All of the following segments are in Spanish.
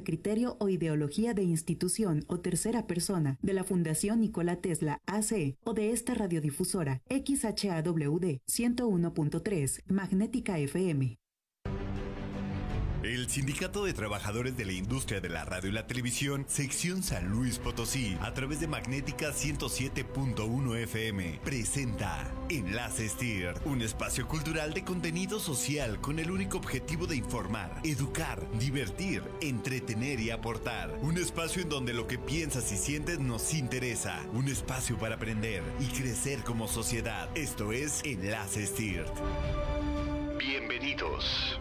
criterio o ideología de institución o tercera persona de la Fundación Nikola Tesla AC o de esta radiodifusora XHAWD 101.3 Magnética FM. El Sindicato de Trabajadores de la Industria de la Radio y la Televisión, sección San Luis Potosí, a través de Magnética 107.1 FM, presenta Enlace STIR, un espacio cultural de contenido social con el único objetivo de informar, educar, divertir, entretener y aportar. Un espacio en donde lo que piensas y sientes nos interesa. Un espacio para aprender y crecer como sociedad. Esto es Enlace STIR. Bienvenidos.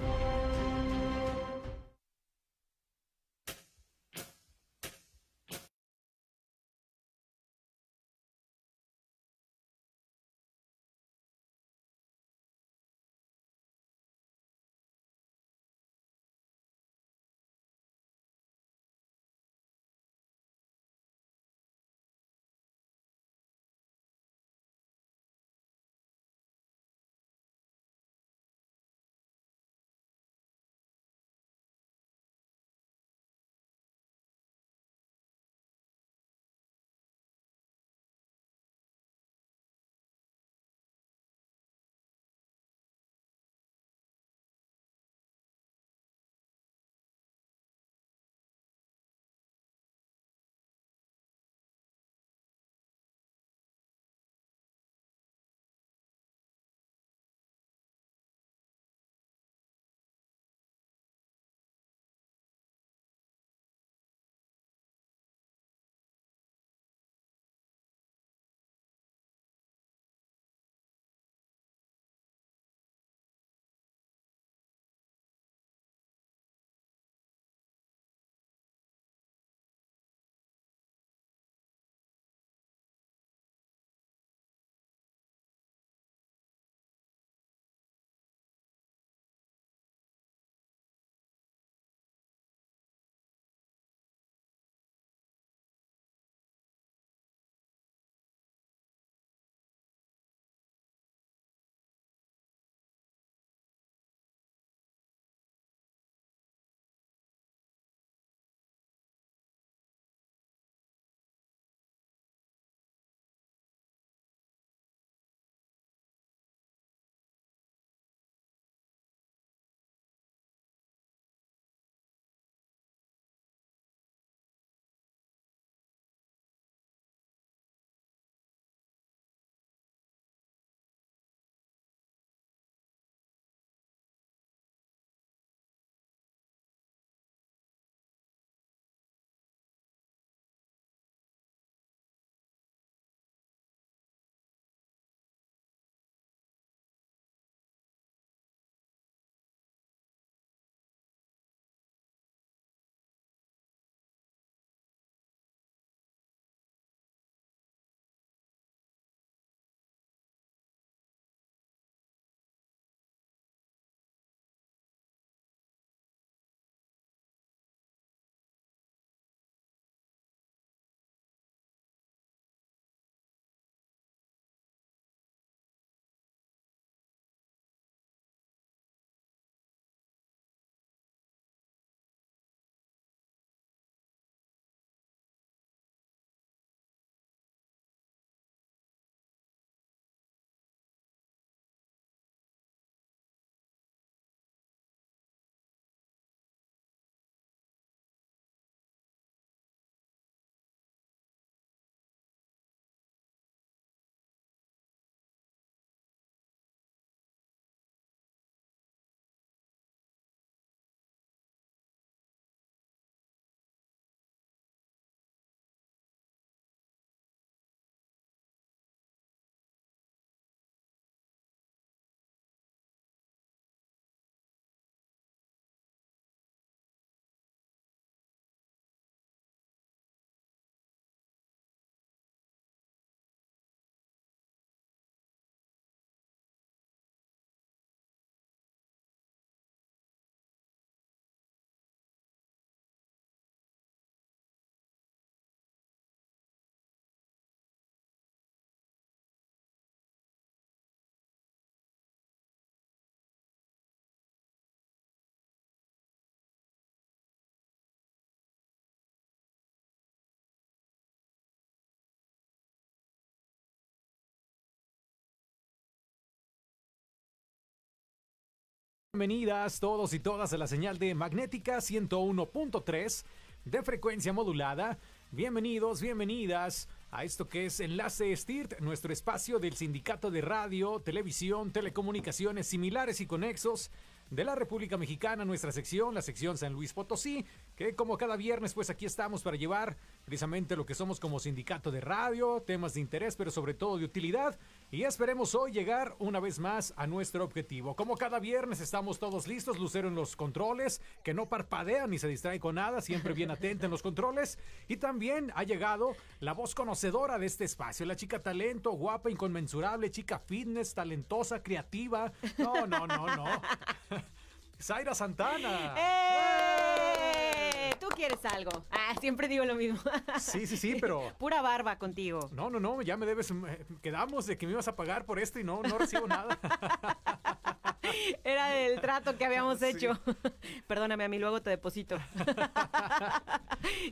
Bienvenidas todos y todas a la señal de Magnética 101.3 de frecuencia modulada. Bienvenidos, bienvenidas a esto que es Enlace STIRT, nuestro espacio del Sindicato de Radio, Televisión, Telecomunicaciones similares y conexos de la República Mexicana, nuestra sección, la sección San Luis Potosí, que como cada viernes, pues aquí estamos para llevar precisamente lo que somos como sindicato de radio, temas de interés, pero sobre todo de utilidad. Y esperemos hoy llegar una vez más a nuestro objetivo. Como cada viernes estamos todos listos, Lucero en los controles, que no parpadea ni se distrae con nada, siempre bien atenta en los controles. Y también ha llegado la voz conocedora de este espacio, la chica talento, guapa, inconmensurable, chica fitness, talentosa, creativa. No, no, no, no. Zaira Santana. ¡Eh! Tú quieres algo. Ah, siempre digo lo mismo. Sí, sí, sí, pero. Pura barba contigo. No, no, no, ya me debes. Quedamos de que me ibas a pagar por esto y no, no recibo nada. Era el trato que habíamos Sí. hecho. Perdóname, a mí luego te deposito.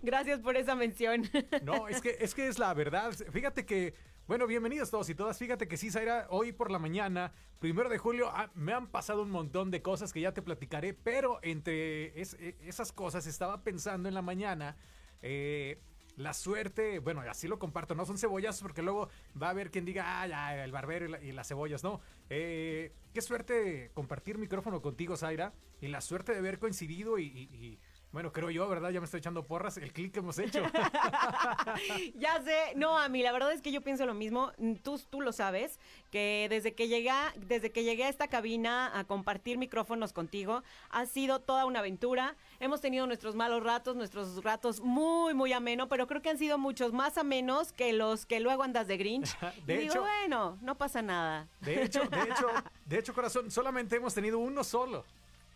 Gracias por esa mención. No, es que, es que es la verdad. Fíjate que, bueno, bienvenidos todos y todas. Fíjate que sí, Zaira, hoy por la mañana, primero de julio, ah, me han pasado un montón de cosas que ya te platicaré, pero entre eh, esas cosas estaba pensando en la mañana. eh, la suerte, bueno, así lo comparto, no son cebollas porque luego va a haber quien diga, ah, ya, el barbero y, la- y las cebollas, no. Eh, qué suerte compartir micrófono contigo, Zaira, y la suerte de haber coincidido y, bueno, creo yo, ¿verdad? Ya me estoy echando porras, el clic que hemos hecho. ya sé, no, a mí la verdad es que yo pienso lo mismo. Tú, tú lo sabes, que desde que llegué, a- desde que llegué a esta cabina a compartir micrófonos contigo, ha sido toda una aventura. Hemos tenido nuestros malos ratos, nuestros ratos muy, muy ameno, pero creo que han sido muchos más amenos que los que luego andas de Grinch. De y digo, hecho- bueno, no pasa nada. De hecho, de hecho, de hecho, corazón, solamente hemos tenido uno solo.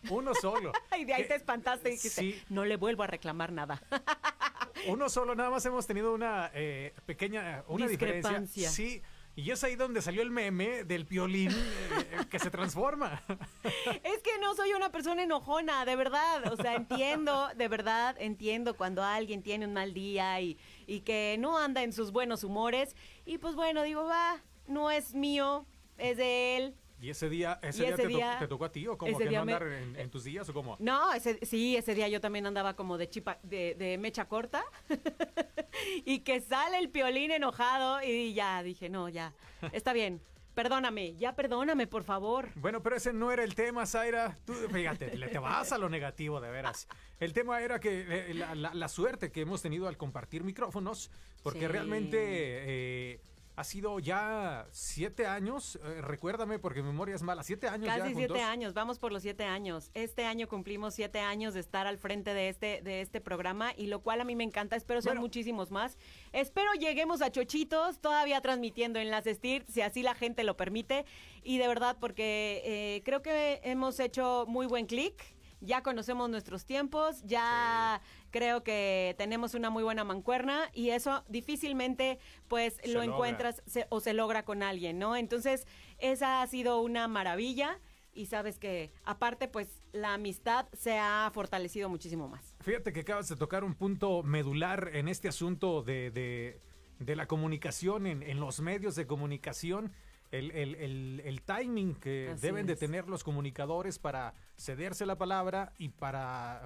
Uno solo. Y de ahí Que- te espantaste y dijiste, Sí, no le vuelvo a reclamar nada. uno solo, nada más hemos tenido una eh, pequeña, una diferencia. Discrepancia. Sí, y es ahí donde salió el meme del piolín eh, que se transforma. Es que no soy una persona enojona, de verdad. O sea, entiendo, de verdad, entiendo cuando alguien tiene un mal día y, y que no anda en sus buenos humores. Y pues bueno, digo, va, no es mío, es de él. Y ese día, ese día, te, to- día- te tocó a ti o como que no me- andar en, en tus días o como. No, ese, sí, ese día yo también andaba como de chipa, de, de mecha corta. y que sale el piolín enojado y ya dije, no, ya, está bien. Perdóname, ya perdóname, por favor. Bueno, pero ese no era el tema, Zaira. Tú, fíjate, le te vas a lo negativo, de veras. El tema era que eh, la, la- la suerte que hemos tenido al compartir micrófonos, porque Sí. realmente eh, ha sido ya siete años, eh, recuérdame porque mi memoria es mala, siete años ya Casi siete juntos. años, vamos por los siete años. Este año cumplimos siete años de estar al frente de este, de este programa y lo cual a mí me encanta. Espero sean Bueno. muchísimos más. Espero lleguemos a Chochitos, todavía transmitiendo en las STIR, si así la gente lo permite. Y de verdad, porque eh, creo que hemos hecho muy buen clic. Ya conocemos nuestros tiempos, ya creo que tenemos una muy buena mancuerna y eso difícilmente pues Se lo logra. encuentras se- o se logra con alguien, ¿no? Entonces, esa ha sido una maravilla y sabes que aparte pues la amistad se ha fortalecido muchísimo más. Fíjate que acabas de tocar un punto medular en este asunto de, de- de la comunicación, en, en los medios de comunicación, el, el- el- el timing que Así deben de tener los comunicadores para cederse la palabra y para,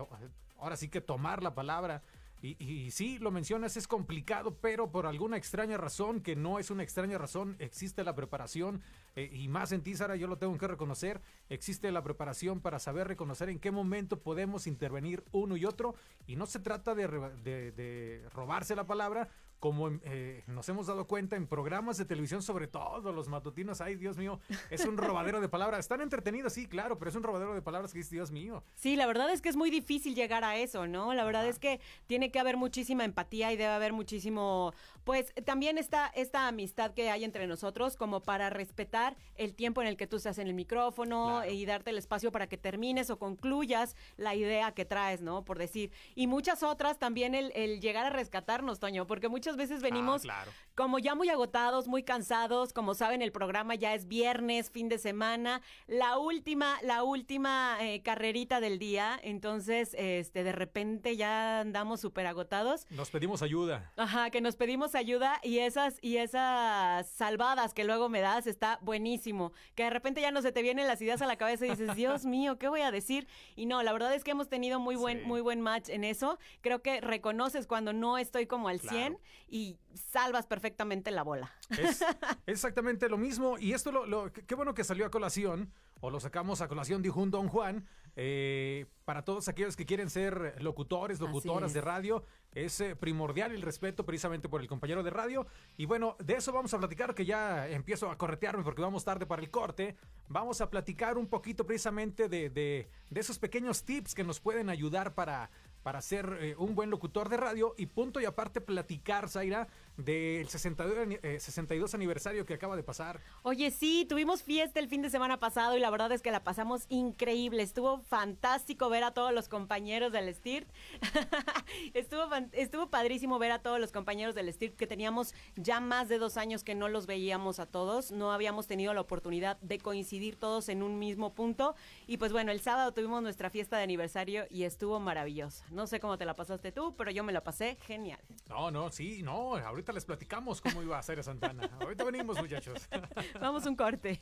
ahora sí que tomar la palabra. Y, y sí, lo mencionas, es complicado, pero por alguna extraña razón, que no es una extraña razón, existe la preparación, eh, y más en ti, Sara, yo lo tengo que reconocer, existe la preparación para saber reconocer en qué momento podemos intervenir uno y otro, y no se trata de, de robarse la palabra, como eh, nos hemos dado cuenta en programas de televisión, sobre todo los matutinos, ay Dios mío, es un robadero de palabras, están entretenidos, sí, claro, pero es un robadero de palabras que dices, Dios mío. Sí, la verdad es que es muy difícil llegar a eso, ¿no? La verdad Ajá. es que tiene que haber muchísima empatía y debe haber muchísimo, pues también esta, esta amistad que hay entre nosotros como para respetar el tiempo en el que tú estás en el micrófono Claro. y darte el espacio para que termines o concluyas la idea que traes, ¿no? Por decir. Y muchas otras también el, el llegar a rescatarnos, Toño, porque muchas muchas veces venimos Ah, claro. como ya muy agotados, muy cansados. Como saben, el programa ya es viernes, fin de semana, la última, la última eh, carrerita del día. Entonces, este, de repente ya andamos súper agotados. Nos pedimos ayuda. Ajá, que nos pedimos ayuda y esas, y esas salvadas que luego me das está buenísimo. Que de repente ya no se te vienen las ideas a la cabeza y dices, Dios mío, ¿qué voy a decir? Y no, la verdad es que hemos tenido muy buen, Sí. muy buen match en eso. Creo que reconoces cuando no estoy como al 100 Claro. y salvas perfectamente la bola. Es exactamente lo mismo. Y esto, lo, lo- qué bueno que salió a colación, o lo sacamos a colación, dijo un Don Juan, eh, para todos aquellos que quieren ser locutores, locutoras de radio. Es eh, primordial el respeto precisamente por el compañero de radio. Y bueno, de eso vamos a platicar, que ya empiezo a corretearme porque vamos tarde para el corte. Vamos a platicar un poquito precisamente de, de- de esos pequeños tips que nos pueden ayudar para para ser eh, un buen locutor de radio y punto y aparte platicar, Zaira, del 62, ani- eh, 62 aniversario que acaba de pasar. Oye, sí, tuvimos fiesta el fin de semana pasado y la verdad es que la pasamos increíble. Estuvo fantástico ver a todos los compañeros del STIRT. estuvo, estuvo padrísimo ver a todos los compañeros del STIRT que teníamos ya más de dos años que no los veíamos a todos. No habíamos tenido la oportunidad de coincidir todos en un mismo punto. Y pues bueno, el sábado tuvimos nuestra fiesta de aniversario y estuvo maravillosa. No sé cómo te la pasaste tú, pero yo me la pasé genial. No, no, sí, no, ahorita les platicamos cómo iba a ser Santana. Ahorita venimos, muchachos. Vamos un corte.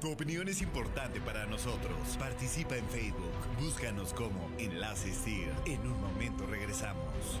Tu opinión es importante para nosotros. Participa en Facebook. Búscanos como Enlaces TIR. En un momento regresamos.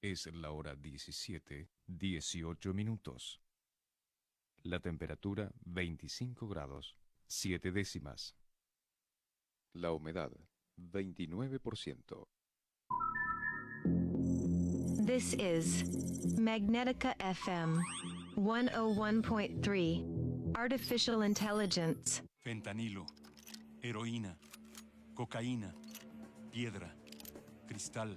Es la hora 17, 18 minutos. La temperatura 25 grados, 7 décimas. La humedad 29%. This is Magnetica FM 101.3 Artificial Intelligence. Fentanilo, heroína, cocaína, piedra, cristal.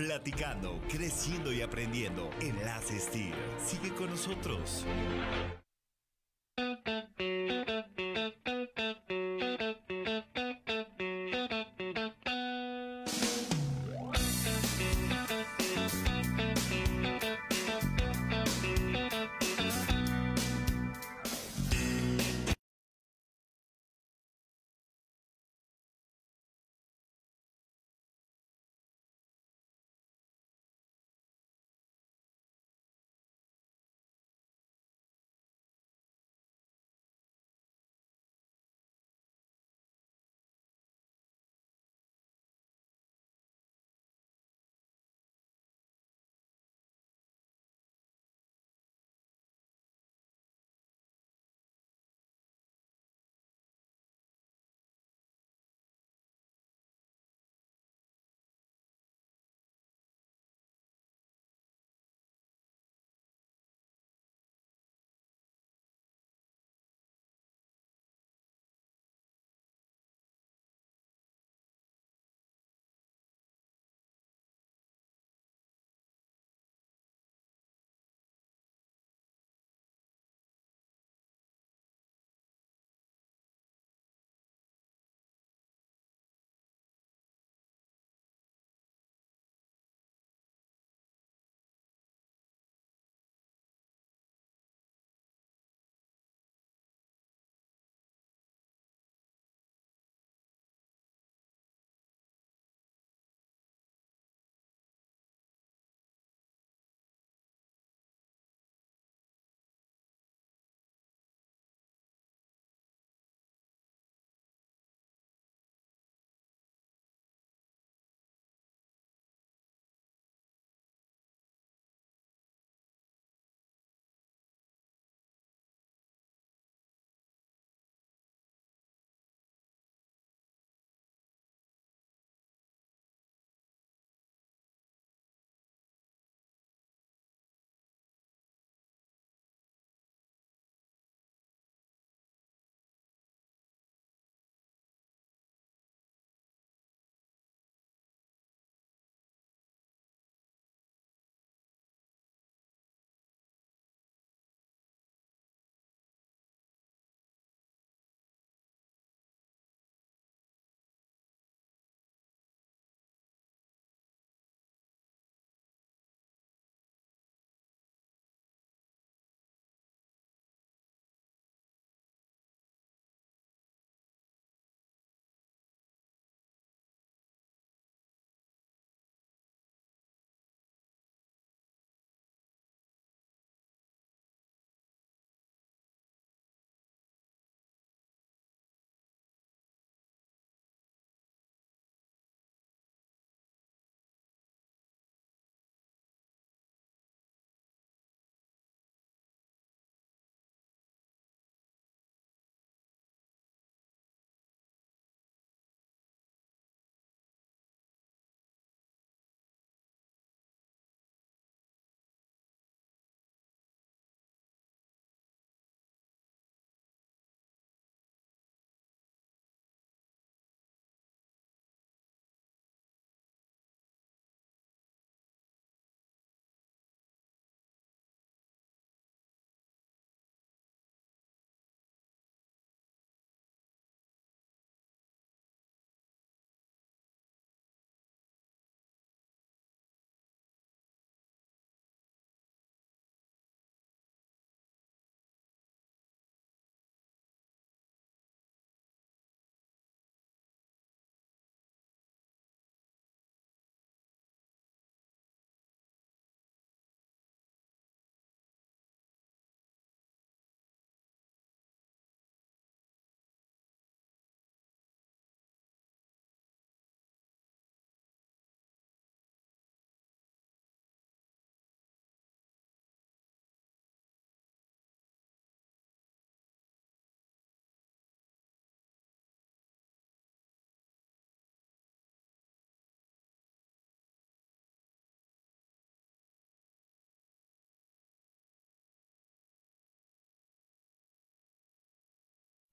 Platicando, creciendo y aprendiendo. Enlaces TIR. Sigue con nosotros.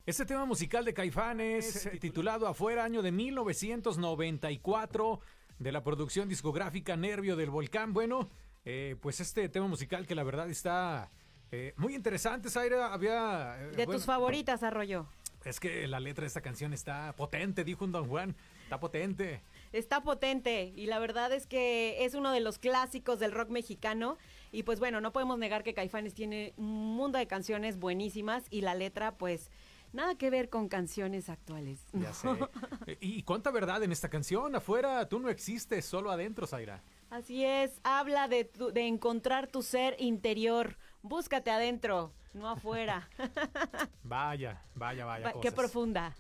Este tema musical de Caifanes, titulado Afuera, año de 1994, de la producción discográfica Nervio del Volcán. Bueno, eh, pues este tema musical que la verdad está eh, muy interesante, Zaira. Había. eh, De bueno, tus favoritas, Arroyo. Es que la letra de esta canción está potente, dijo un Don Juan. Está potente. Está potente y la verdad es que es uno de los clásicos del rock mexicano y pues bueno, no podemos negar que Caifanes tiene un mundo de canciones buenísimas y la letra pues nada que ver con canciones actuales. Ya sé. ¿Y cuánta verdad en esta canción? Afuera tú no existes, solo adentro, Zaira. Así es, habla de, tu- de encontrar tu ser interior, búscate adentro, no afuera. Vaya, vaya, vaya. Va- Qué profunda.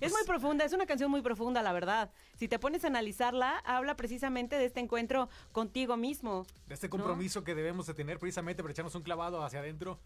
Es muy profunda, es una canción muy profunda, la verdad. Si te pones a analizarla, habla precisamente de este encuentro contigo mismo. De este ¿no? compromiso que debemos de tener precisamente para echarnos un clavado hacia adentro.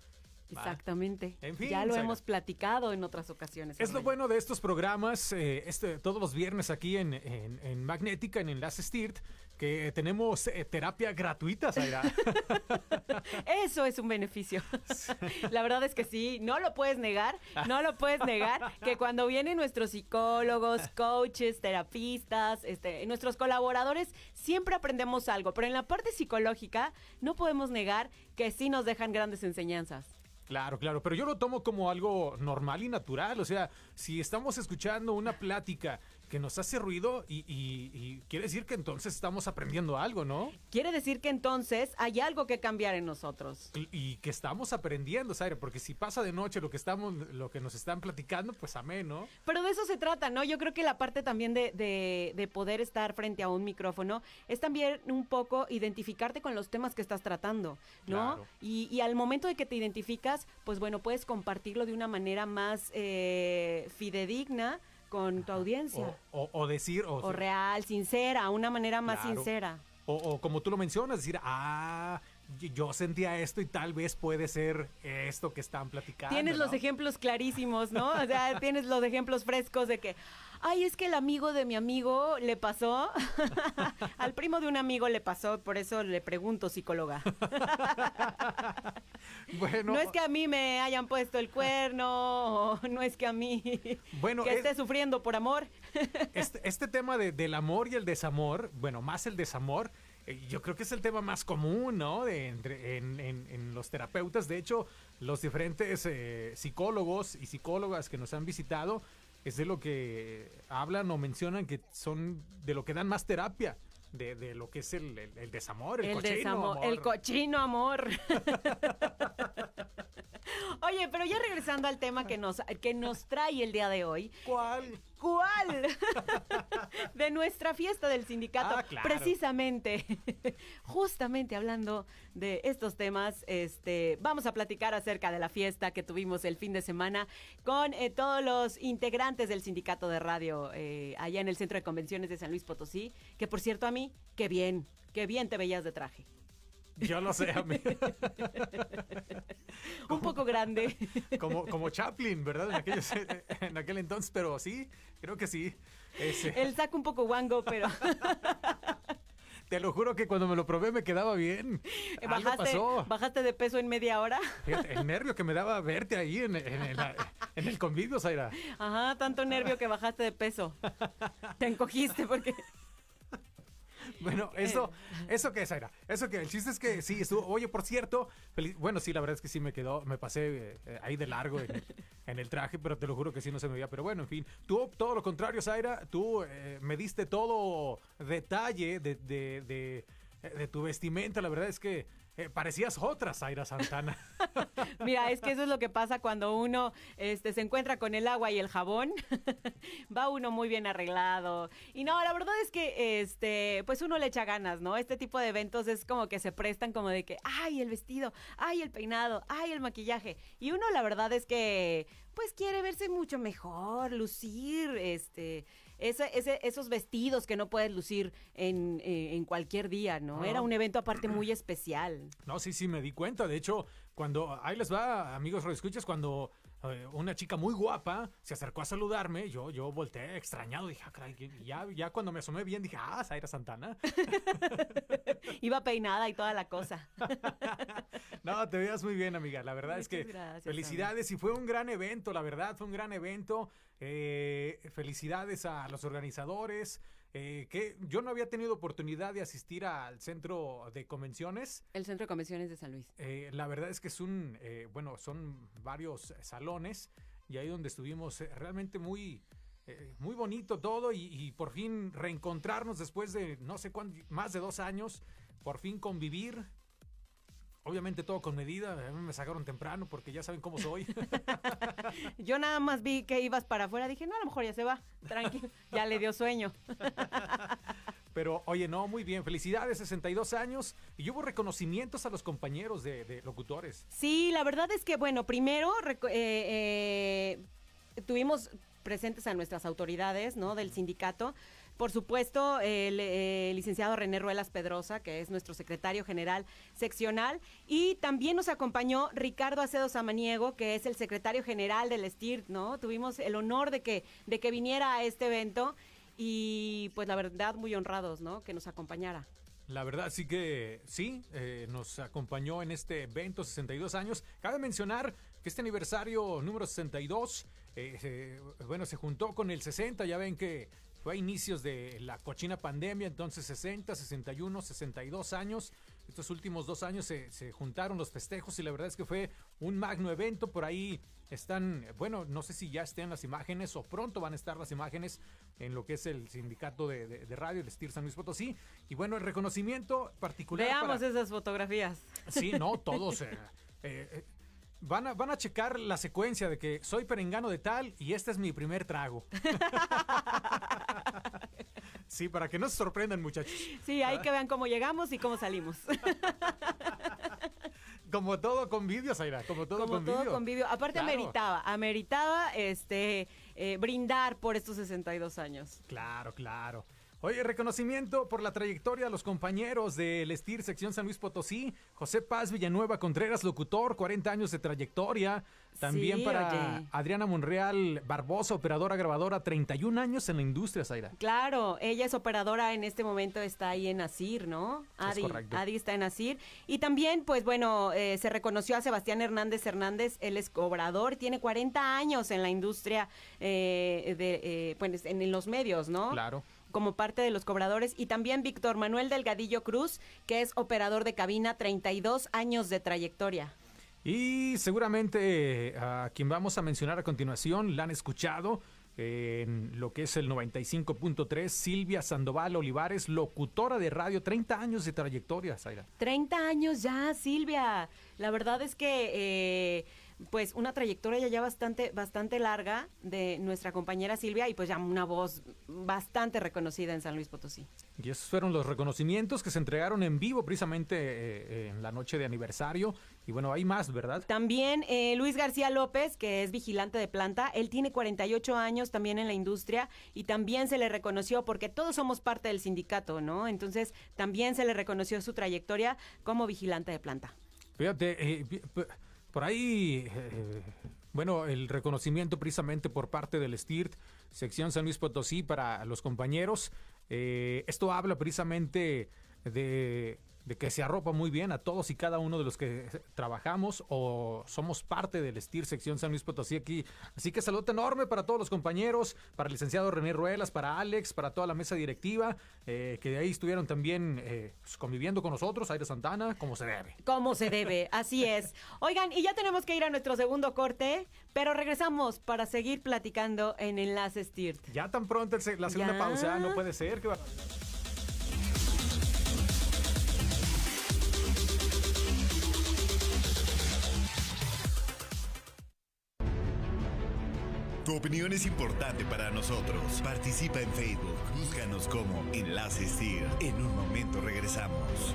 Exactamente. En fin, ya lo Zaira. hemos platicado en otras ocasiones. Es lo bueno de estos programas, eh, este, todos los viernes aquí en, en, en Magnética, en Enlace STIRT, que tenemos eh, terapia gratuita, Zaira. Eso es un beneficio. La verdad es que sí, no lo puedes negar, no lo puedes negar, que cuando vienen nuestros psicólogos, coaches, terapistas, este, nuestros colaboradores, siempre aprendemos algo, pero en la parte psicológica no podemos negar que sí nos dejan grandes enseñanzas. Claro, claro, pero yo lo tomo como algo normal y natural. O sea, si estamos escuchando una plática que nos hace ruido y, y- y quiere decir que entonces estamos aprendiendo algo, ¿no? Quiere decir que entonces hay algo que cambiar en nosotros. Y- Y que estamos aprendiendo, Zaira, porque si pasa de noche lo que estamos, lo que nos están platicando, pues amén, ¿no? Pero de eso se trata, ¿no? Yo creo que la parte también de, de- de poder estar frente a un micrófono es también un poco identificarte con los temas que estás tratando, ¿no? Claro. Y al momento de que te identificas, pues bueno, puedes compartirlo de una manera más eh, fidedigna con tu audiencia. O, o- o decir, o, O, real, sincera, una manera más Claro. sincera. o- o como tú lo mencionas, decir, ah, yo sentía esto y tal vez puede ser esto que están platicando. Tienes los ejemplos clarísimos, ¿no? O sea, tienes los ejemplos frescos de que, ay, es que el amigo de mi amigo le pasó, al primo de un amigo le pasó, por eso le pregunto, psicóloga. Bueno, No es que a mí me hayan puesto el cuerno, no es que a mí Bueno, que es- esté sufriendo por amor. este, este tema de- del amor y el desamor, bueno, más el desamor, eh, yo creo que es el tema más común, ¿no? De entre, en, en- en los terapeutas. De hecho, los diferentes eh, psicólogos y psicólogas que nos han visitado es de lo que hablan o mencionan que son de lo que dan más terapia. De, de lo que es el, el- el desamor, el, El cochino desamor, amor. el cochino amor. Oye, pero ya regresando al tema que nos, que nos trae el día de hoy. ¿Cuál? ¿Cuál? de nuestra fiesta del sindicato. Ah, claro. Precisamente, justamente hablando de estos temas, este, vamos a platicar acerca de la fiesta que tuvimos el fin de semana con eh, todos los integrantes del sindicato de radio eh, allá en el Centro de Convenciones de San Luis Potosí. Que por cierto, a mí, qué bien, qué bien te veías de traje. Yo lo sé, a mí. Un poco grande. como, como Chaplin, ¿verdad? En, aquellos- en aquel entonces, pero sí, creo que sí. Ese- El saco un poco guango, pero Te lo juro que cuando me lo probé me quedaba bien. Algo bajaste, pasó. bajaste de peso en media hora. Fíjate, el nervio que me daba verte ahí en, en- en la- en el convivio, Zaira. Ajá, tanto nervio que bajaste de peso. Te encogiste porque... Bueno, eso, eso que es, Zaira. Eso que el chiste es que sí, estuvo. Oye, por cierto, feliz- bueno, sí, la verdad es que sí me quedó, me pasé eh, ahí de largo en, en el traje, pero te lo juro que sí no se me veía. Pero bueno, en fin, tú todo lo contrario, Zaira, tú eh, me diste todo detalle de, de, de, de tu vestimenta. La verdad es que eh, parecías otra Zaira Santana. Mira, es que eso es lo que pasa cuando uno este, se encuentra con el agua y el jabón. Va uno muy bien arreglado. Y no, la verdad es que este, pues uno le echa ganas, ¿no? Este tipo de eventos es como que se prestan como de que, ay, el vestido, ay, el peinado, ay, el maquillaje. Y uno la verdad es que pues quiere verse mucho mejor, lucir, este, ese, ese- esos vestidos que no puedes lucir en, eh, en cualquier día, ¿no? Era un evento aparte muy especial. No, sí, sí, me di cuenta. De hecho, cuando ahí les va, amigos escuchas, cuando eh, una chica muy guapa se acercó a saludarme. Yo, yo volteé extrañado. Dije, ah, caray, y ya, ya cuando me asomé bien, dije, ah, Zaira Santana. Iba peinada y toda la cosa. No, te veías muy bien, amiga. La verdad es que gracias, felicidades y fue un gran evento, la verdad, fue un gran evento. Eh, felicidades a los organizadores. eh, que yo no había tenido oportunidad de asistir al centro de convenciones. El Centro de Convenciones de San Luis. Eh, la verdad es que es un, eh, bueno, son varios salones y ahí donde estuvimos eh, realmente muy, eh, muy bonito todo y, y por fin reencontrarnos después de no sé cuánto, más de dos años, por fin convivir. Obviamente todo con medida, a mí me sacaron temprano porque ya saben cómo soy. Yo nada más vi que ibas para afuera. Dije, no, a lo mejor ya se va. Tranquilo. Ya le dio sueño. Pero oye, no, muy bien, felicidades, 62 años y hubo reconocimientos a los compañeros de, de locutores. Sí, la verdad es que, bueno, primero eh, eh, tuvimos presentes a nuestras autoridades, ¿no? Del sindicato. Por supuesto, el eh, licenciado René Ruelas Pedrosa, que es nuestro secretario general seccional, y también nos acompañó Ricardo Acedo Samaniego, que es el secretario general del STIRT, ¿no? Tuvimos el honor de que, de que viniera a este evento y pues la verdad muy honrados, ¿no? Que nos acompañara. La verdad sí que sí, eh, nos acompañó en este evento 62 años. Cabe mencionar que este aniversario número 62, eh, eh, bueno, se juntó con el 60, ya ven que fue a inicios de la cochina pandemia, entonces 60, 61, 62 años. Estos últimos dos años se, se juntaron los festejos y la verdad es que fue un magno evento. Por ahí están, bueno, no sé si ya estén las imágenes o pronto van a estar las imágenes en lo que es el sindicato de, de- de radio, el STIR San Luis Potosí. Y bueno, el reconocimiento particular. Veamos para- esas fotografías. Sí, no, todos. eh, eh, eh, van, a, van a checar la secuencia de que soy perengano de tal y este es mi primer trago. Sí, para que no se sorprendan, muchachos. Sí, ahí que vean cómo llegamos y cómo salimos. Como todo convivio, Zaira, como todo Como convivio. todo convivio. Aparte Claro. ameritaba, ameritaba este eh, brindar por estos 62 años. Claro, claro. Oye, reconocimiento por la trayectoria a los compañeros del STIR Sección San Luis Potosí. José Paz Villanueva Contreras, locutor, 40 años de trayectoria. También Sí, para oye. Adriana Monreal Barbosa, operadora grabadora, 31 años en la industria, Zaira. Claro, ella es operadora en este momento, está ahí en Asir, ¿no? Adi, correcto. Adi está en Asir. Y también, pues bueno, eh, se reconoció a Sebastián Hernández Hernández, él es cobrador, tiene 40 años en la industria, eh, de, eh, pues en los medios, ¿no? Claro. Como parte de los cobradores y también Víctor Manuel Delgadillo Cruz, que es operador de cabina, 32 años de trayectoria. Y seguramente eh, a quien vamos a mencionar a continuación la han escuchado en lo que es el 95.3, Silvia Sandoval Olivares, locutora de radio, 30 años de trayectoria, Zaira. 30 años ya, Silvia. La verdad es que, eh, pues, una trayectoria ya, bastante, bastante larga de nuestra compañera Silvia y pues ya una voz bastante reconocida en San Luis Potosí. Y esos fueron los reconocimientos que se entregaron en vivo precisamente eh, en la noche de aniversario. Y bueno, hay más, ¿verdad? También eh, Luis García López, que es vigilante de planta, él tiene 48 años también en la industria y también se le reconoció, porque todos somos parte del sindicato, ¿no? Entonces también se le reconoció su trayectoria como vigilante de planta. Fíjate, eh, por ahí, eh, bueno, el reconocimiento precisamente por parte del STIRT, sección San Luis Potosí, para los compañeros. Eh, esto habla precisamente de, de que se arropa muy bien a todos y cada uno de los que trabajamos o somos parte del STIR sección San Luis Potosí aquí. Así que saludo enorme para todos los compañeros, para el licenciado René Ruelas, para Alex, para toda la mesa directiva, eh, que de ahí estuvieron también eh, pues, conviviendo con nosotros, Aire Santana, como se debe. Como se debe, así es. Oigan, y ya tenemos que ir a nuestro segundo corte, pero regresamos para seguir platicando en Enlaces TIRT. Ya tan pronto el la segunda Ya. pausa, no puede ser. qué bar- Tu opinión es importante para nosotros. Participa en Facebook. Búscanos como Enlaces TIR. En un momento regresamos.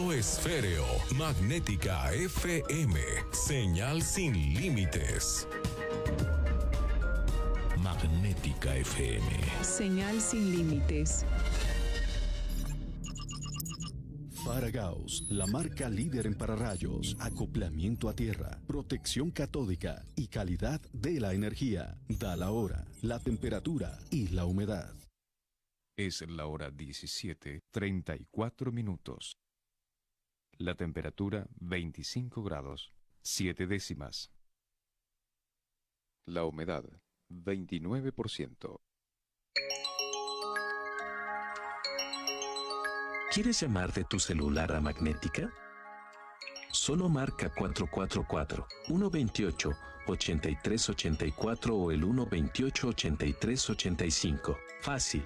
esféreo, magnética FM, señal sin límites. Magnética FM. Señal sin límites. Faragaos, la marca líder en pararrayos, acoplamiento a tierra, protección catódica y calidad de la energía. Da la hora, la temperatura y la humedad. Es la hora 17, 34 minutos. La temperatura 25 grados, 7 décimas. La humedad 29%. ¿Quieres llamar de tu celular a Magnética? Solo marca 444-128-8384 o el 128-8385. Fácil.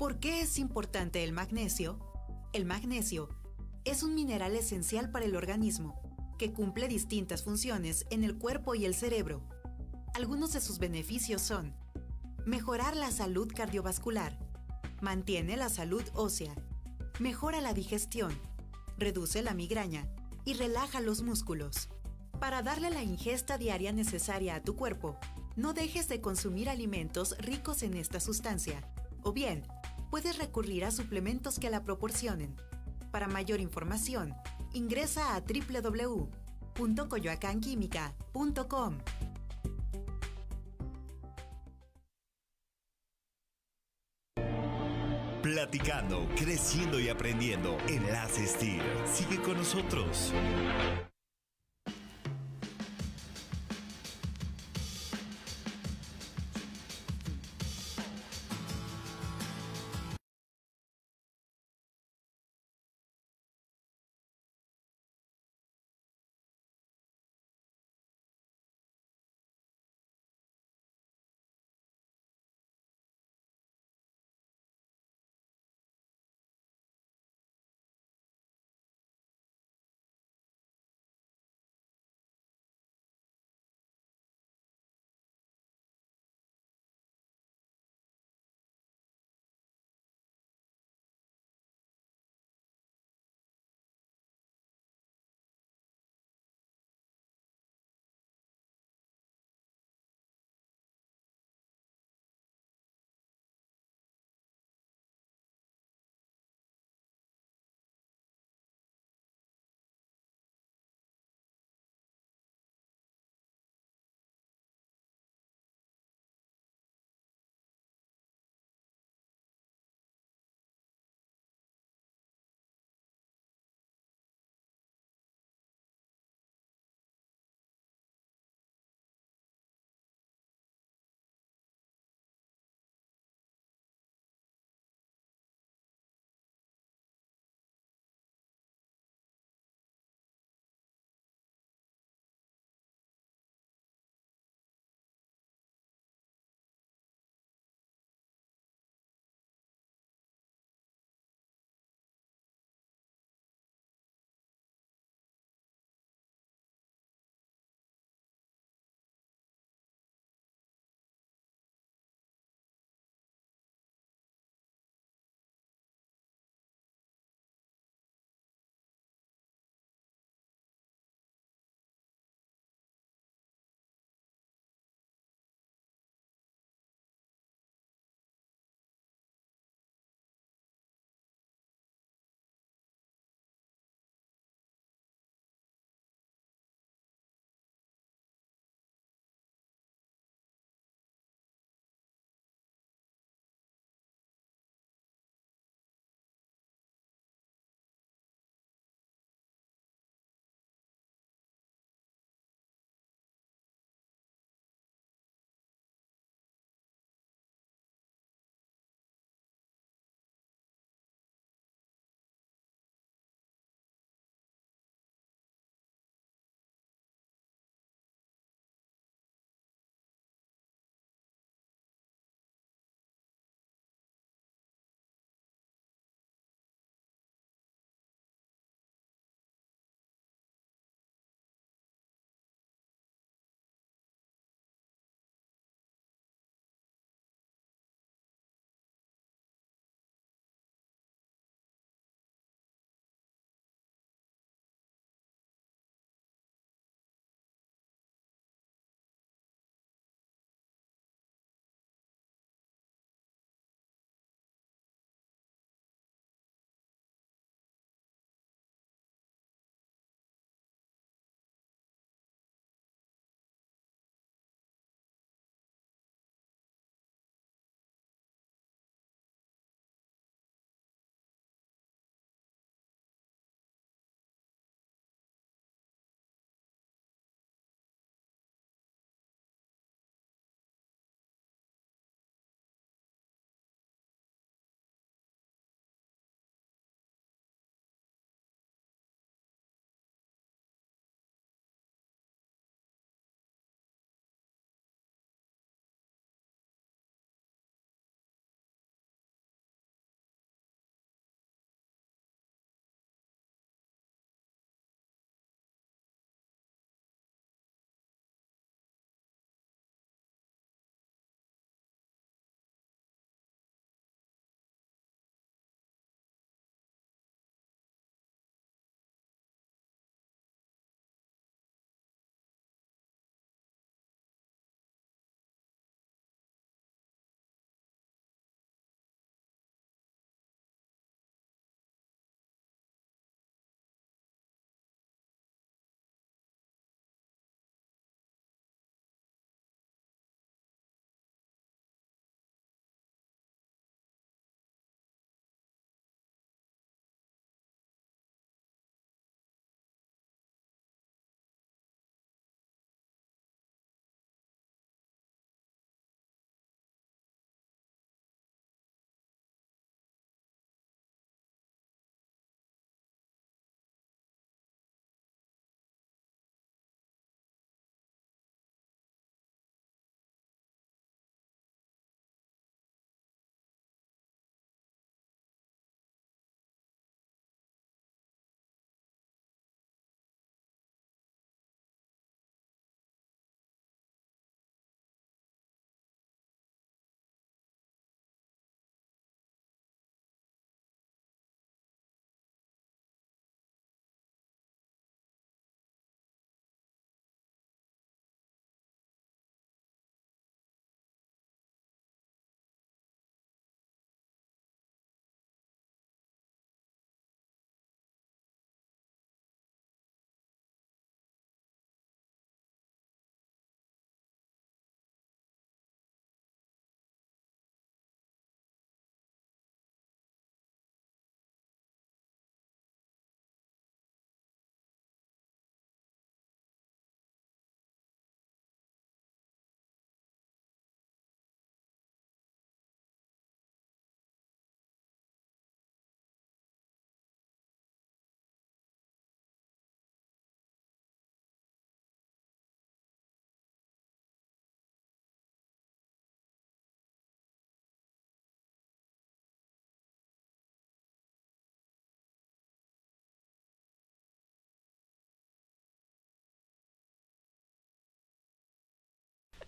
¿Por qué es importante el magnesio? El magnesio es un mineral esencial para el organismo que cumple distintas funciones en el cuerpo y el cerebro. Algunos de sus beneficios son mejorar la salud cardiovascular, mantiene la salud ósea, mejora la digestión, reduce la migraña y relaja los músculos. Para darle la ingesta diaria necesaria a tu cuerpo, no dejes de consumir alimentos ricos en esta sustancia, o bien, puedes recurrir a suplementos que la proporcionen. Para mayor información, ingresa a www.coyoacanquímica.com. Platicando, creciendo y aprendiendo. Enlace TIR. Sigue con nosotros.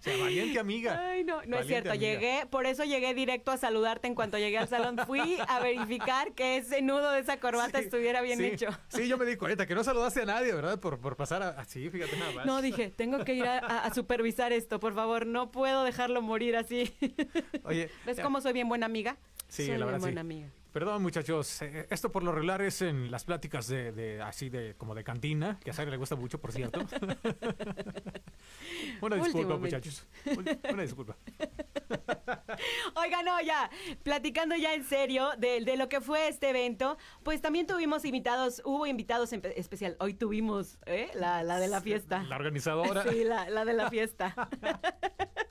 O sea, valiente amiga. Ay, no, no es cierto. amiga. Llegué, por eso llegué directo a saludarte en cuanto llegué al salón. Fui a verificar que ese nudo de esa corbata estuviera bien sí, hecho. Sí, yo me di cuenta que no saludaste a nadie, ¿verdad? Por, por pasar así, fíjate nada más. No, dije, tengo que ir a, a- a supervisar esto, por favor, no puedo dejarlo morir así. Oye, ¿Ves ya. cómo soy bien buena amiga? Sí, soy la bien verdad sí. buena amiga. Perdón, muchachos. eh, esto por lo regular es en las pláticas de, de- así de como de cantina, que a Sara le gusta mucho, por cierto. Una disculpa, muchachos. Una disculpa. Oiga, no, ya, platicando ya en serio de, de lo que fue este evento, pues también tuvimos invitados, hubo invitados en especial. Hoy tuvimos, ¿eh? La, la de la fiesta. La organizadora. Sí, la, la de la fiesta.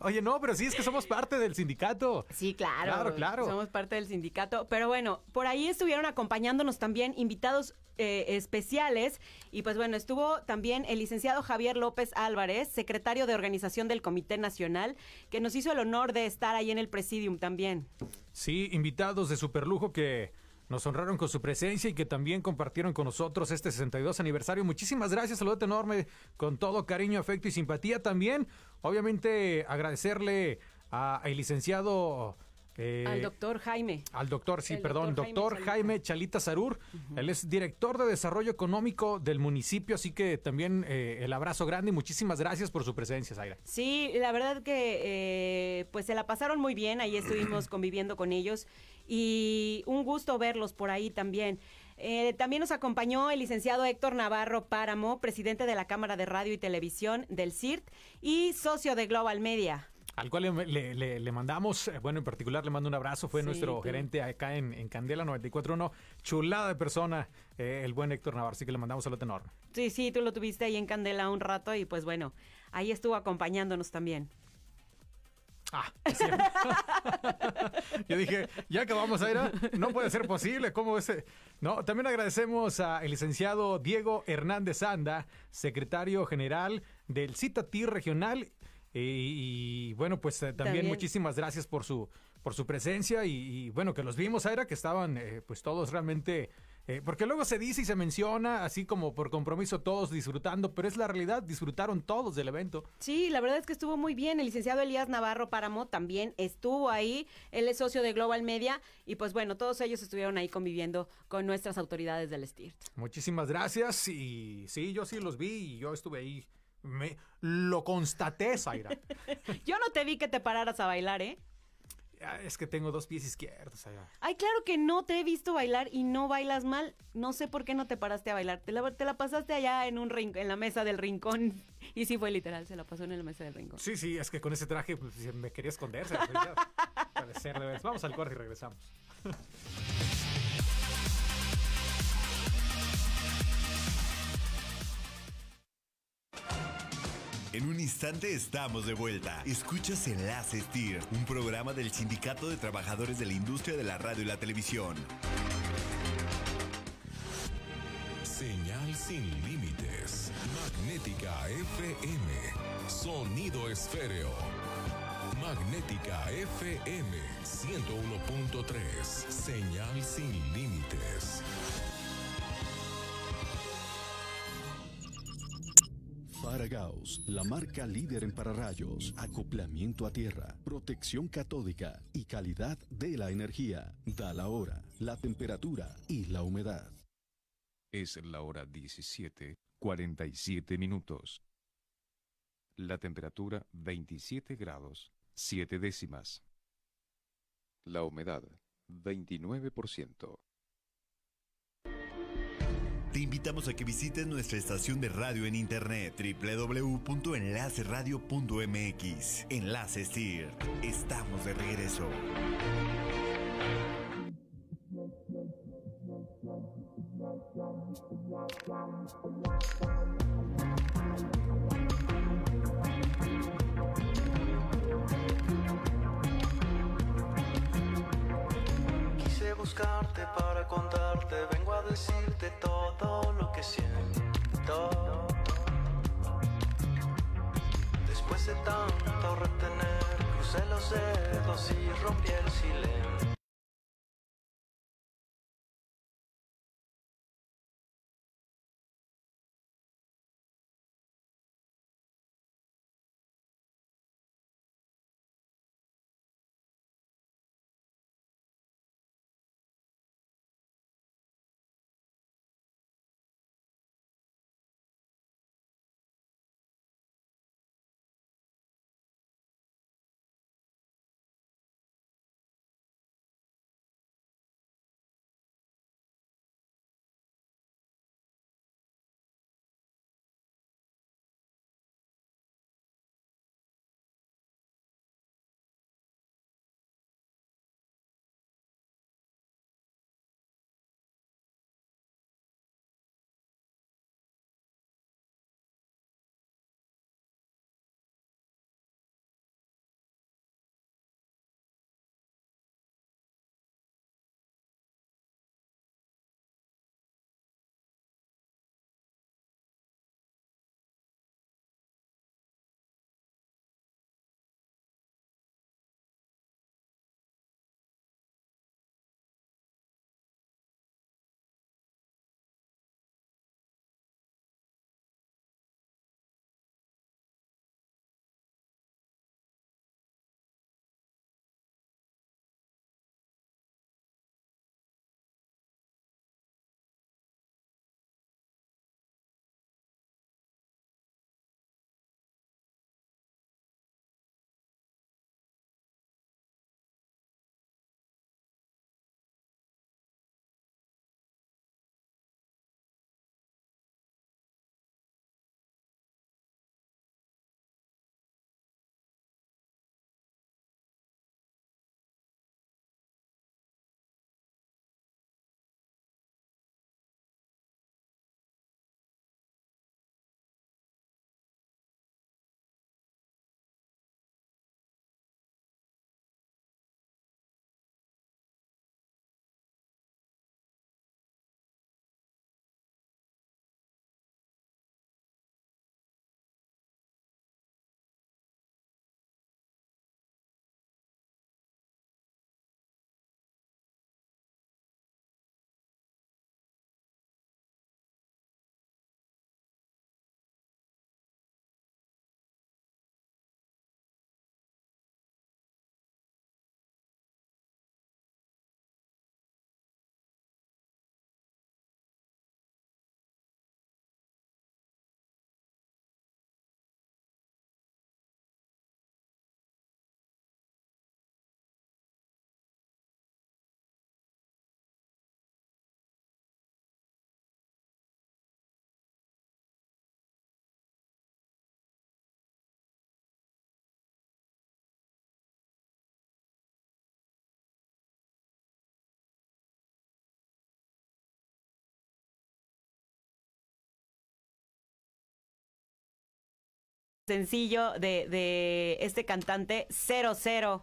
Oye, no, pero sí es que somos parte del sindicato. Sí, claro. Claro, claro. Somos parte del sindicato. Pero bueno, por ahí estuvieron acompañándonos también invitados eh, especiales. Y pues bueno, estuvo también el licenciado Javier López Álvarez, secretario de organización del Comité Nacional, que nos hizo el honor de estar ahí en el presidium también. Sí, invitados de superlujo que nos honraron con su presencia y que también compartieron con nosotros este 62 aniversario. Muchísimas gracias, saludo enorme, con todo cariño, afecto y simpatía también. Obviamente agradecerle al licenciado... eh, Al doctor Jaime. Al doctor, sí, El perdón, doctor Jaime doctor Chalita. Jaime Chalita Sarur. Él es director de desarrollo económico del municipio, así que también eh, el abrazo grande y muchísimas gracias por su presencia, Zaira. Sí, la verdad que eh, pues se la pasaron muy bien, ahí estuvimos conviviendo con ellos y un gusto verlos por ahí también. Eh, también nos acompañó el licenciado Héctor Navarro Páramo, presidente de la Cámara de Radio y Televisión del CIRT y socio de Global Media. Al cual le, le- le- le mandamos, eh, bueno, en particular le mando un abrazo, fue Sí, nuestro gerente acá en, en Candela 94.1, chulada de persona, eh, el buen Héctor Navarro, así que le mandamos saludo enorme. Sí, sí, tú lo tuviste ahí en Candela un rato y pues bueno, ahí estuvo acompañándonos también. Ah, es cierto. Yo dije, ya acabamos, Zaira, no puede ser posible, ¿cómo ese? No, también agradecemos al licenciado Diego Hernández Anda, secretario general del CITATI regional, eh, y, bueno, pues eh, también, También. muchísimas gracias por su por su presencia y, y, bueno, que los vimos, Zaira, que estaban eh, pues todos realmente... eh, porque luego se dice y se menciona, así como por compromiso, todos disfrutando, pero es la realidad, disfrutaron todos del evento. Sí, la verdad es que estuvo muy bien. El licenciado Elías Navarro Páramo también estuvo ahí. Él es socio de Global Media y pues bueno, todos ellos estuvieron ahí conviviendo con nuestras autoridades del STIRT. Muchísimas gracias y sí, yo sí los vi y yo estuve ahí. Me lo constaté, Zaira. Yo no te vi que te pararas a bailar, ¿eh? Ah, es que tengo dos pies izquierdos, Zaira. Ay, claro que no te he visto bailar y no bailas mal. No sé por qué no te paraste a bailar. Te la, te la pasaste allá en un rin- en la mesa del rincón. Y sí fue literal, se la pasó en la mesa del rincón. Sí, sí, es que con ese traje pues, me quería esconder. Zaira, ya, puede ser, de veras. Vamos al corte y regresamos. En un instante estamos de vuelta. Escuchas Enlace STIR, un programa del Sindicato de Trabajadores de la Industria de la Radio y la Televisión. Señal sin límites. Magnética FM. Sonido esféreo. Magnética FM 101.3. Señal sin límites. Faragaos, la marca líder en pararrayos, acoplamiento a tierra, protección catódica y calidad de la energía. Da la hora, la temperatura y la humedad. Es la hora 17, 47 minutos. La temperatura 27 grados, 7 décimas. La humedad 29%. Te invitamos a que visites nuestra estación de radio en internet www.enlaceradio.mx. Enlace. Estamos de regreso. Quise buscarte para contarte, vengo a decirte todo lo que siento. Después de tanto retener, crucé los dedos y rompí el silencio. Sencillo de, de este cantante 0000.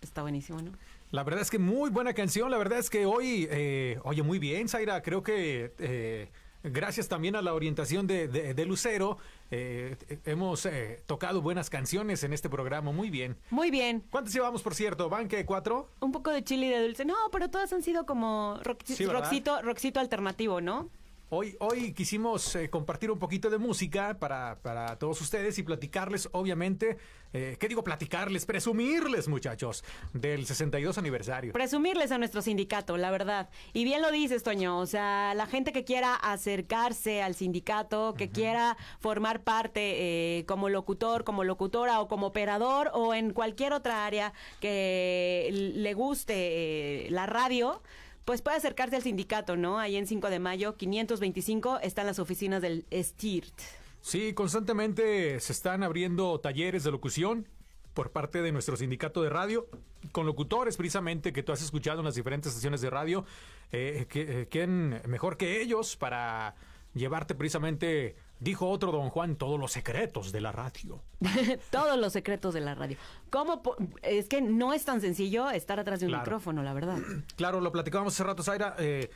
Está buenísimo, ¿no? La verdad es que muy buena canción. La verdad es que hoy, eh, oye, muy bien, Zaira. Creo que eh, gracias también a la orientación de, de- de Lucero, eh, hemos eh, tocado buenas canciones en este programa. Muy bien. Muy bien. ¿Cuántas llevamos, por cierto? ¿Van qué? ¿Cuatro? Un poco de chile y de dulce. No, pero todas han sido como rock- Sí, ¿verdad? rockcito, rockcito alternativo, ¿no? Hoy, hoy quisimos eh, compartir un poquito de música para, para todos ustedes y platicarles, obviamente, eh, ¿qué digo platicarles? Presumirles, muchachos, del 62 aniversario. Presumirles a nuestro sindicato, la verdad. Y bien lo dices, Toño. O sea, la gente que quiera acercarse al sindicato, que quiera formar parte eh, como locutor, como locutora o como operador o en cualquier otra área que le guste eh, la radio. Pues puede acercarse al sindicato, ¿no? Ahí en 5 de mayo, 525, están las oficinas del STIRT. Sí, constantemente se están abriendo talleres de locución por parte de nuestro sindicato de radio, con locutores precisamente que tú has escuchado en las diferentes estaciones de radio. Eh, que- eh, ¿Quién mejor que ellos para llevarte precisamente, dijo otro don Juan, todos los secretos de la radio? Todos los secretos de la radio. ¿Cómo? Es que no es tan sencillo estar atrás de un Claro. micrófono, la verdad. Claro, lo platicábamos hace rato, Zaira. eh,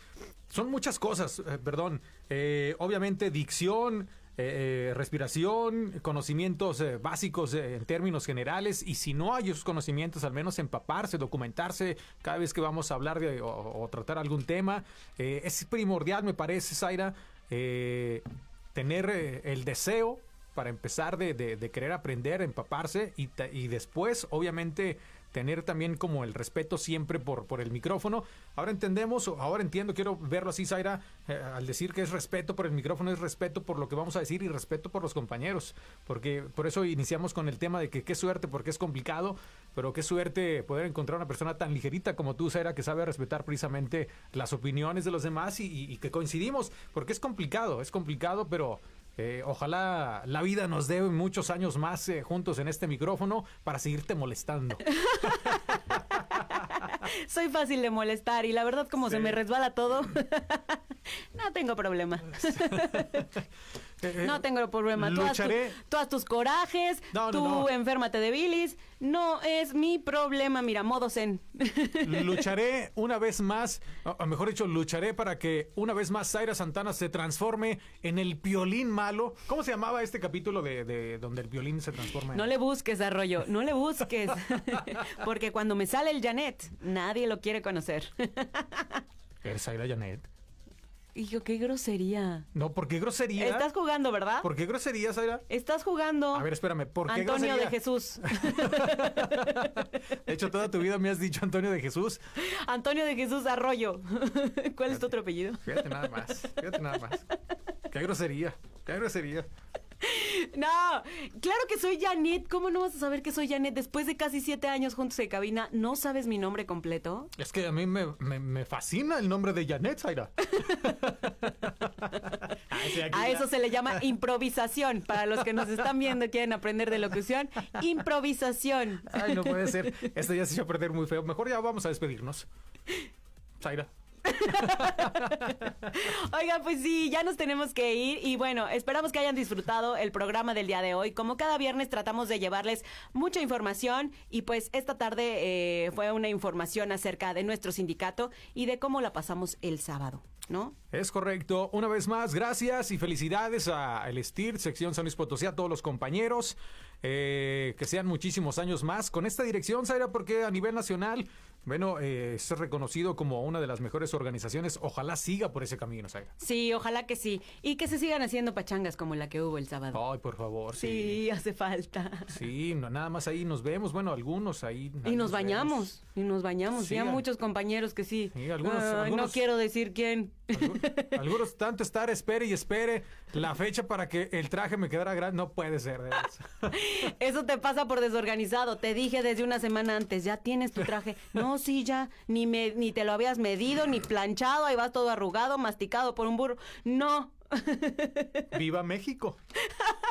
son muchas cosas, eh, perdón. Eh, obviamente, dicción, eh, eh, respiración, conocimientos eh, básicos en términos generales. Y si no hay esos conocimientos, al menos empaparse, documentarse cada vez que vamos a hablar de, o, o tratar algún tema. Es primordial, me parece, Zaira, eh, tener eh, el deseo para empezar de, de- de querer aprender, empaparse y, y después, obviamente, tener también como el respeto siempre por, por el micrófono. Ahora entendemos, ahora entiendo, quiero verlo así, Zaira, eh, al decir que es respeto por el micrófono, es respeto por lo que vamos a decir y respeto por los compañeros, porque por eso iniciamos con el tema de que qué suerte, porque es complicado, pero qué suerte poder encontrar una persona tan ligerita como tú, Zaira, que sabe respetar precisamente las opiniones de los demás y que coincidimos, porque es complicado, es complicado, pero... Eh, ojalá la vida nos dé muchos años más eh, juntos en este micrófono para seguirte molestando. Soy fácil de molestar y la verdad como se me resbala todo, no tengo problema. no tengo problema. Haz, tu- lucharé. tú haz tus corajes, No, tú no. enférmate de bilis. No es mi problema, mira, modo zen. lucharé una vez más, o mejor dicho, lucharé para que una vez más Zaira Santana se transforme en el piolín malo. ¿Cómo se llamaba este capítulo de, de donde el violín se transforma en... No le busques, Arroyo, no le busques. Porque cuando me sale el Janet, nadie lo quiere conocer. ¿Eres Zaira Janet? Hijo, qué grosería. No, ¿por qué grosería? Estás jugando, ¿verdad? ¿Por qué grosería, Zaira? Estás jugando. A ver, espérame, ¿por qué Antonio grosería? de Jesús. De hecho, toda tu vida me has dicho Antonio de Jesús. Antonio de Jesús Arroyo. ¿Cuál es tu otro apellido? Fíjate nada más, fíjate nada más. Qué grosería, qué grosería. No, claro que soy Janet. ¿Cómo no vas a saber que soy Janet? Después de casi siete años juntos en cabina, ¿no sabes mi nombre completo? Es que a mí me, me- me fascina el nombre de Janet, Zaira. A eso se le llama improvisación. Para los que nos están viendo y quieren aprender de locución, improvisación. Ay, no puede ser. Esto ya se a perder muy feo. Mejor ya vamos a despedirnos. Zaira. Oigan, pues sí, ya nos tenemos que ir y bueno, esperamos que hayan disfrutado el programa del día de hoy. Como cada viernes tratamos de llevarles mucha información y pues esta tarde eh, fue una información acerca de nuestro sindicato y de cómo la pasamos el sábado, ¿no? Es correcto. Una vez más, gracias y felicidades a el STIR, sección San Luis Potosí, a todos los compañeros. eh, que sean muchísimos años más con esta dirección, Zaira, porque a nivel nacional, bueno, eh, es reconocido como una de las mejores organizaciones. Ojalá siga por ese camino, Zaira. Sí, ojalá que sí. Y que se sigan haciendo pachangas como la que hubo el sábado. Ay, por favor, sí. Sí, hace falta. Sí, no, nada más ahí nos vemos. Bueno, algunos ahí. ahí Y nos bañamos, y nos bañamos. Sí, y hay a- muchos compañeros que sí. Sí, algunos- No quiero decir quién. Algunos tanto estar, espere y espere la fecha para que el traje me quedara grande. No puede ser, de veras. Eso te pasa por desorganizado. Te dije desde una semana antes, ya tienes tu traje. No, sí, ya. Ni, me, ni te lo habías medido, ni planchado. Ahí vas todo arrugado, masticado por un burro. No. ¡Viva México!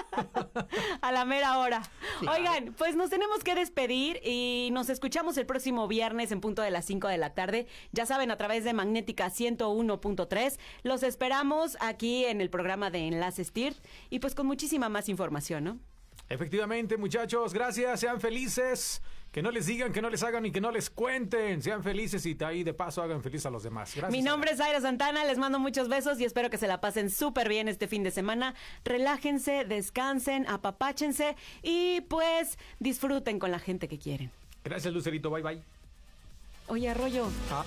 a la mera hora. Oigan, pues nos tenemos que despedir y nos escuchamos el próximo viernes en punto de las 5 de la tarde. Ya saben, a través de Magnética 101.3. Los esperamos aquí en el programa de Enlaces TIRT y pues con muchísima más información, ¿no? Efectivamente, muchachos, gracias, sean felices. Que no les digan, que no les hagan y que no les cuenten. Sean felices y ahí de paso hagan feliz a los demás. Gracias. Mi nombre es Aira Santana, les mando muchos besos y espero que se la pasen súper bien este fin de semana. Relájense, descansen, apapáchense y pues disfruten con la gente que quieren. Gracias, Lucerito. Bye, bye. Oye, Arroyo. Ah.